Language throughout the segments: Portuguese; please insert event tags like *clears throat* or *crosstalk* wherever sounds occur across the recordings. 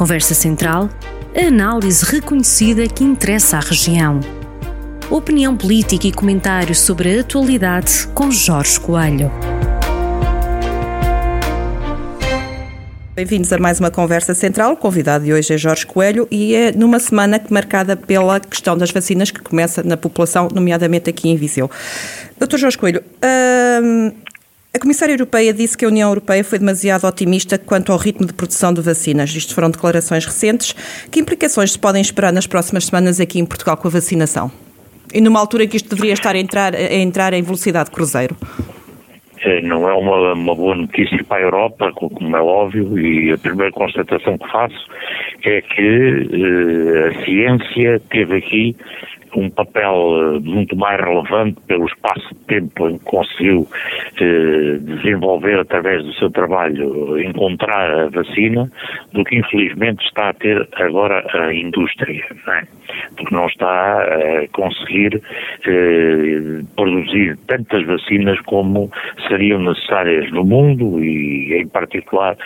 Conversa Central, a análise reconhecida que interessa à região. Opinião política e comentários sobre a atualidade com Jorge Coelho. Bem-vindos a mais uma conversa central. O convidado de hoje é Jorge Coelho e é numa semana marcada pela questão das vacinas que começa na população, nomeadamente aqui em Viseu. Doutor Jorge Coelho, hum, a Comissária Europeia disse que a União Europeia foi demasiado otimista quanto ao ritmo de produção de vacinas. Isto foram declarações recentes. Que implicações se podem esperar nas próximas semanas aqui em Portugal com a vacinação? E numa altura em que isto deveria estar a entrar, a entrar em velocidade cruzeiro? É, não é uma, uma, boa notícia para a Europa, como é óbvio, e a primeira constatação que faço é que eh, a ciência teve aqui um papel eh, muito mais relevante pelo espaço de tempo em que conseguiu eh, desenvolver através do seu trabalho, encontrar a vacina, do que infelizmente está a ter agora a indústria, não é? porque não está a conseguir eh, produzir tantas vacinas como seriam necessárias no mundo e em particular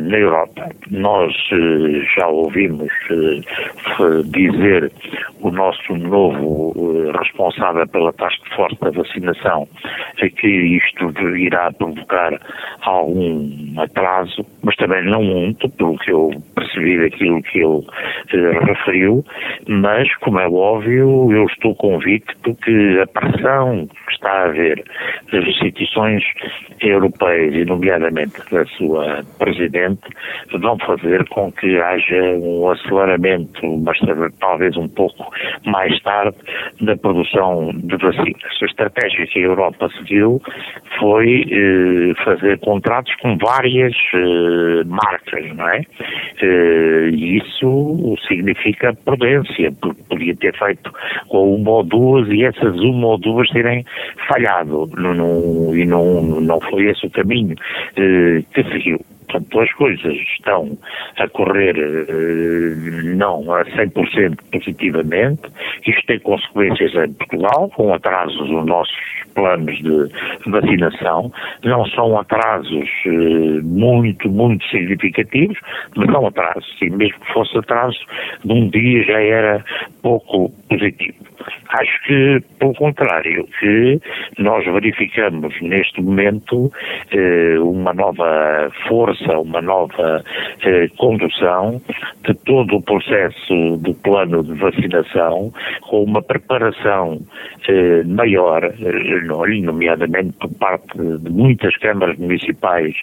na Europa. Nós já ouvimos dizer o nosso novo uh, responsável pela taxa de força da vacinação é que isto irá provocar algum atraso, mas também não muito, pelo que eu percebi daquilo que ele uh, referiu, mas, como é óbvio, eu estou convicto que a pressão que está a haver das instituições europeias, e nomeadamente da sua Presidente, vão fazer com que haja um aceleramento, mas talvez um pouco mais tarde da produção de vacinas. A estratégia que a Europa seguiu foi eh, fazer contratos com várias eh, marcas, não é? Eh, isso significa prudência, porque podia ter feito com uma ou duas e essas uma ou duas terem falhado e não, não foi esse o caminho eh, que seguiu. Portanto, as coisas estão a correr eh, não a 100% positivamente. Isto tem consequências em Portugal, com atrasos nos nossos planos de vacinação. Não são atrasos eh, muito, muito significativos, mas são atrasos. E mesmo que fosse atraso de um dia já era pouco positivo. Acho que, pelo contrário, que nós verificamos neste momento eh, uma nova força, uma nova eh, condução de todo o processo do plano de vacinação, com uma preparação eh, maior, eh, nomeadamente por parte de muitas câmaras municipais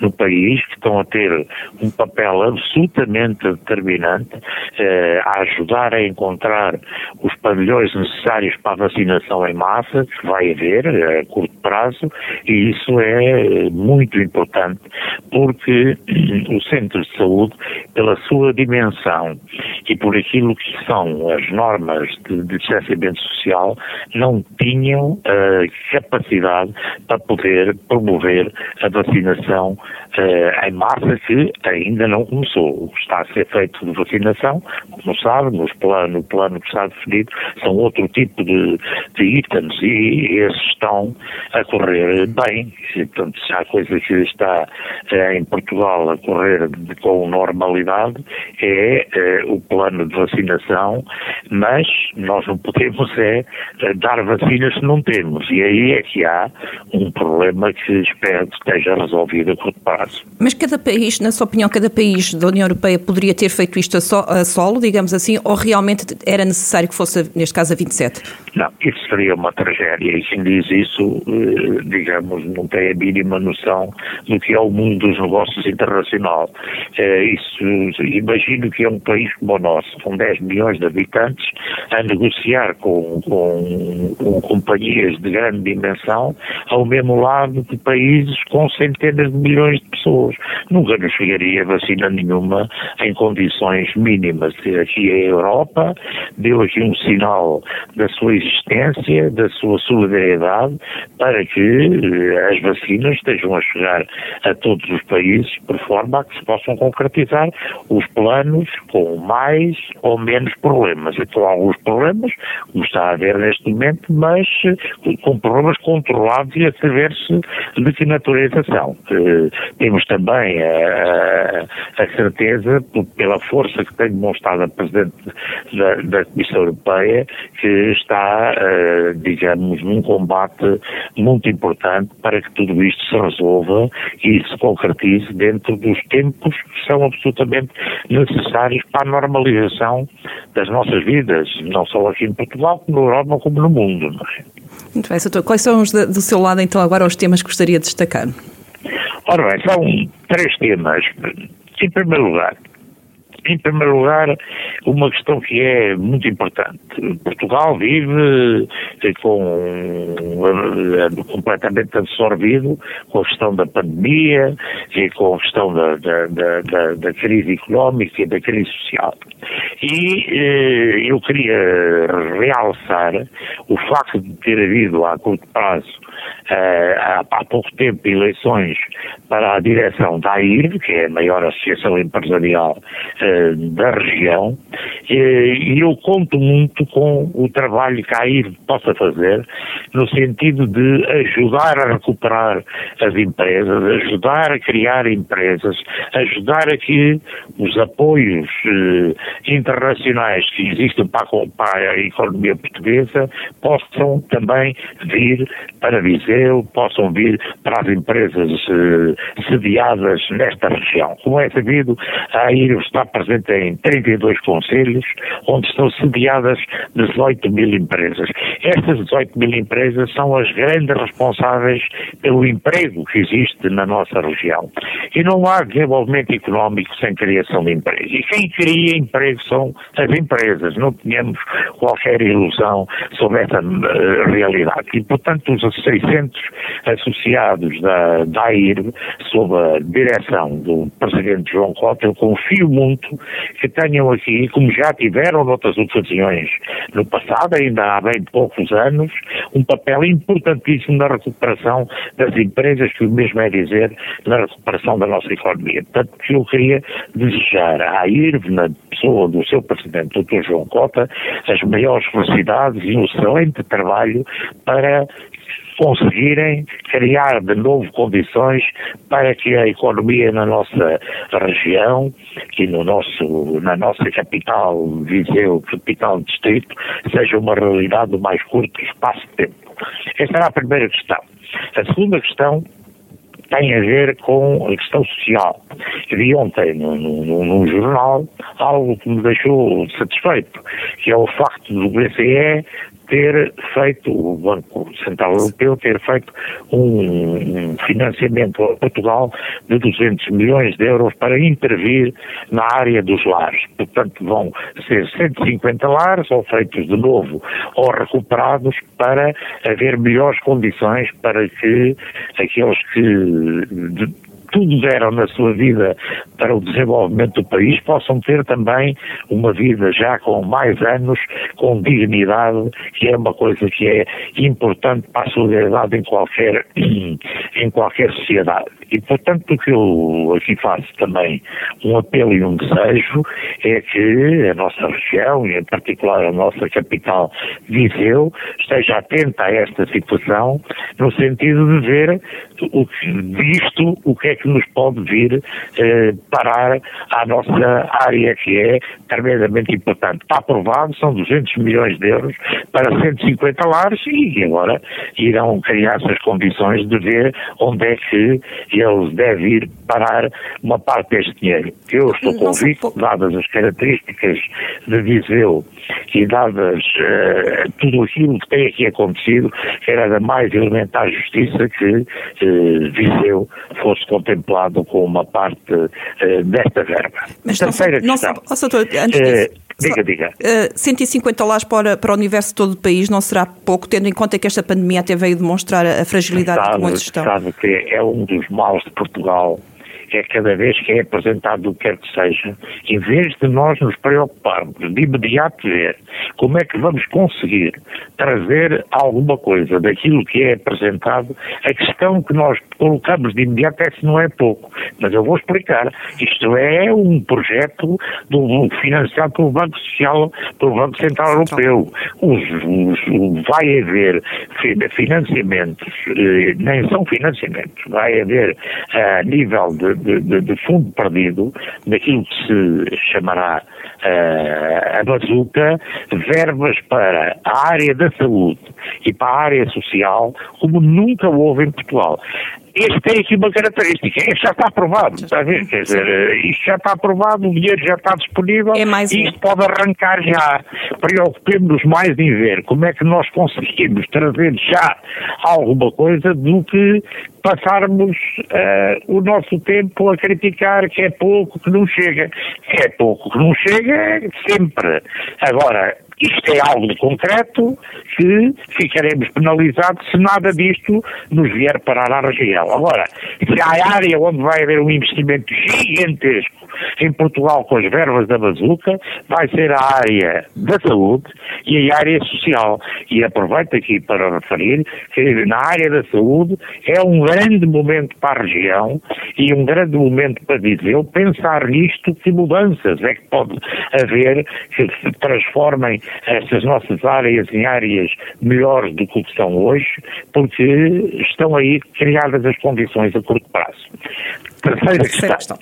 no país, que estão a ter um papel absolutamente determinante eh, a ajudar a encontrar os pavilhões necessários para a vacinação em massa, que vai haver a curto prazo, e isso é muito importante, porque *clears throat* o centro de saúde, pela sua dimensão e por aquilo que são as normas de, de distanciamento social, não tinham a capacidade para poder promover a vacinação uh, em massa que ainda não começou. O que está a ser feito de vacinação, como sabe, nos plano, no plano que está definido, são outro tipo de, de itens e esses estão a correr bem. Portanto, se há coisa que está uh, em Portugal a correr com normalidade é uh, o plano de vacinação, mas nós não podemos é dar vacinas se não temos. E aí é que há um problema que espero que esteja resolvido a curto prazo. Mas cada país, na sua opinião, cada país da União Europeia poderia ter feito isto a, so, a solo, digamos assim, ou realmente era necessário que fosse, neste caso, a 27? Não, isso seria uma tragédia e quem diz isso, eh, digamos, não tem a mínima noção do que é o mundo dos negócios internacional. É, isso, imagino que é um país como o nosso, com 10 milhões de habitantes, a negociar com, com, com companhias de grande dimensão ao mesmo lado de países com centenas de milhões de pessoas. Nunca nos chegaria vacina nenhuma em condições mínimas. Aqui a Europa deu aqui um sinal da sua existência, da sua solidariedade, para que eh, as vacinas estejam a chegar a todos os países, por forma a que se possam concretizar os planos com mais ou menos problemas. Então, alguns problemas, como está a haver neste momento, mas eh, com problemas controlados e a saber-se de que natureza são. Temos também a, a, certeza, pela força que tem demonstrado a Presidente da, da Comissão Europeia, que está, digamos, num combate muito importante para que tudo isto se resolva e se concretize dentro dos tempos que são absolutamente necessários para a normalização das nossas vidas, não só aqui em Portugal, como na Europa, como no mundo. É? Muito bem, Soutor. Quais são os de, do seu lado, então, agora os temas que gostaria de destacar? Ora bem, são três temas. Em primeiro lugar, em primeiro lugar, uma questão que é muito importante. Portugal vive eh, com, eh, completamente absorvido com a questão da pandemia e com a questão da, da, da, da crise económica e da crise social. E eh, eu queria realçar o facto de ter havido a curto prazo eh, há, há, pouco tempo eleições para a direção da AIR, que é a maior associação empresarial eh, da região, e eu conto muito com o trabalho que a AIR possa fazer no sentido de ajudar a recuperar as empresas, ajudar a criar empresas, ajudar a que os apoios eh, internacionais que existem para a economia portuguesa possam também vir para Viseu, possam vir para as empresas eh, sediadas nesta região. Como é sabido, a AIR está presente em 32 conselhos, onde estão sediadas 18 mil empresas. Estas 18 mil empresas são as grandes responsáveis pelo emprego que existe na nossa região. E não há desenvolvimento económico sem criação de emprego. E quem cria emprego são as empresas. Não tínhamos qualquer ilusão sobre essa uh, realidade. E, portanto, os 600 associados da, da AIR, sob a direção do Presidente João Cota, eu confio muito que tenham aqui, como já tiveram noutras ocasiões no passado, ainda há bem poucos anos, um papel importantíssimo na recuperação das empresas, que o mesmo é dizer, na recuperação da nossa economia. Portanto, eu queria desejar à IRV, na pessoa do seu Presidente, Dr. João Cota, as maiores felicidades e um excelente trabalho para conseguirem criar de novo condições para que a economia na nossa região e no nosso, na nossa capital, Viseu, capital distrito, seja uma realidade do mais curto espaço de tempo. Esta era a primeira questão. A segunda questão tem a ver com a questão social. Vi ontem num, jornal algo que me deixou satisfeito, que é o facto do BCE ter feito, o Banco Central Europeu ter feito um, financiamento a Portugal de 200 milhões de euros para intervir na área dos lares. Portanto, vão ser 150 lares, ou feitos de novo, ou recuperados, para haver melhores condições para que aqueles que tudo deram na sua vida para o desenvolvimento do país, possam ter também uma vida já com mais anos, com dignidade, que é uma coisa que é importante para a solidariedade em qualquer, *clears throat* em qualquer sociedade. E, portanto, o que eu aqui faço também um apelo e um desejo é que a nossa região, e em particular a nossa capital Viseu, esteja atenta a esta situação, no sentido de ver o que, visto o que é que nos pode vir eh, parar à nossa área, que é tremendamente importante. Está aprovado, são 200 milhões de euros para 150 lares e agora irão criar-se as condições de ver onde é que eles devem ir parar uma parte deste dinheiro. Eu estou convicto, dadas as características de Viseu e dadas uh, tudo aquilo que tem aqui acontecido, era da mais elementar justiça que uh, Viseu fosse contemplado com uma parte uh, desta verba. Mas Terceira não, questão. Não, oh, doutor, antes disso, Diga, diga. Uh, 150 dólares para, para o universo todo o país não será pouco, tendo em conta que esta pandemia até veio demonstrar a fragilidade sabe, de muitos estão. Sabe que é um dos males de Portugal é cada vez que é apresentado o que quer que seja, em vez de nós nos preocuparmos de imediato ver como é que vamos conseguir trazer alguma coisa daquilo que é apresentado, a questão que nós colocamos de imediato é se não é pouco. Mas eu vou explicar. Isto é um projeto do, financiado pelo Banco Social, pelo Banco Central Europeu. Os, os, vai haver financiamentos, eh, nem são financiamentos, vai haver a nível de, de, de fundo perdido, daquilo que se chamará uh, a bazuca, verbas para a área da saúde e para a área social como nunca houve em Portugal. Este tem aqui uma característica, este já está aprovado, está a ver? Quer dizer, eh, isto já está aprovado, o dinheiro já está disponível é mais e isto pode arrancar já. Preocupemos-nos mais em ver como é que nós conseguimos trazer já alguma coisa do que passarmos uh, o nosso tempo a criticar que é pouco, que não chega. Que é pouco, que não chega, sempre. Agora, isto é algo concreto que ficaremos penalizados se nada disto nos vier parar à região. Agora, se há área onde vai haver um investimento gigantesco em Portugal com as verbas da bazuca, vai ser a área da saúde e a área social. E aproveito aqui para referir que na área da saúde é um grande momento para a região e um grande momento para dizer, pensar nisto, que mudanças é que pode haver que se transformem estas nossas áreas em áreas melhores do que são hoje, porque estão aí criadas as condições a curto prazo. Terceira questão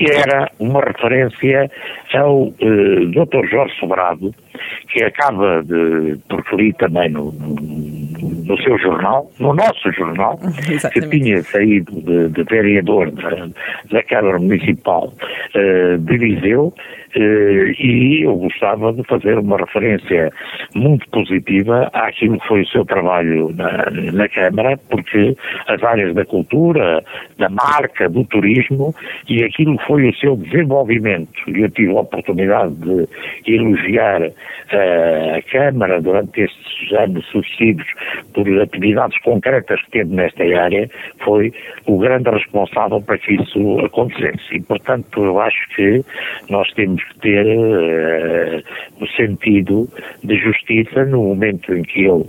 era uma referência ao eh, Dr. Jorge Sobrado, que acaba de, porque li também no, no, seu jornal, no nosso jornal, *laughs* que tinha saído de, de vereador da, da, Câmara Municipal uh, de Viseu, uh, e eu gostava de fazer uma referência muito positiva àquilo que foi o seu trabalho na, na Câmara, porque as áreas da cultura, da marca, do turismo e aquilo foi o seu desenvolvimento, eu tive a oportunidade de elogiar uh, a Câmara durante estes anos sucessivos por atividades concretas que teve nesta área, foi o grande responsável para que isso acontecesse. E, portanto, eu acho que nós temos que ter uh, o sentido de justiça no momento em que ele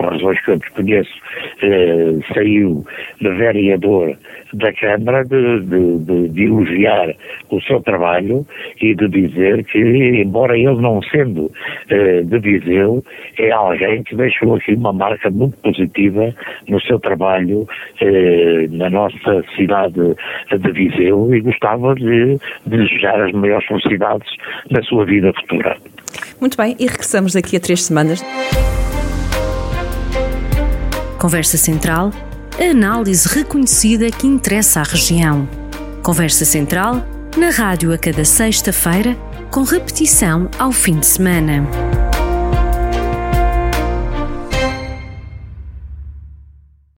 razões que eu desconheço, eh, saiu de vereador da Câmara de, de, de, de, elogiar o seu trabalho e de dizer que, embora ele não sendo eh, de Viseu, é alguém que deixou aqui uma marca muito positiva no seu trabalho eh, na nossa cidade de Viseu e gostava de, de desejar as maiores felicidades na sua vida futura. Muito bem, e regressamos daqui a três semanas. Conversa Central, análise reconhecida que interessa à região. Conversa Central, na rádio a cada sexta-feira, com repetição ao fim de semana.